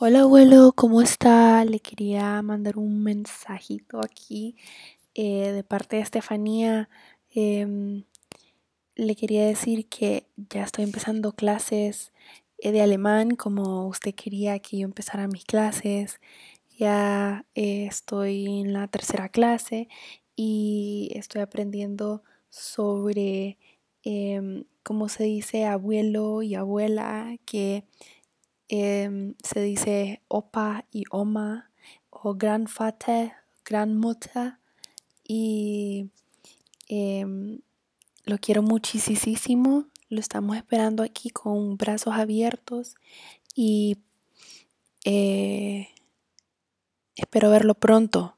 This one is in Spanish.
Hola abuelo, ¿cómo está? Le quería mandar un mensajito aquí eh, de parte de Estefanía. Em, le quería decir que ya estoy empezando clases eh, de alemán como usted quería que yo empezara mis clases. Ya eh, estoy en la tercera clase y estoy aprendiendo sobre em, cómo se dice abuelo y abuela, que em, se dice opa y oma o grandvater, grandmutter y em, lo quiero muchísimo. Lo estamos esperando aquí con brazos abiertos y eh, espero verlo pronto.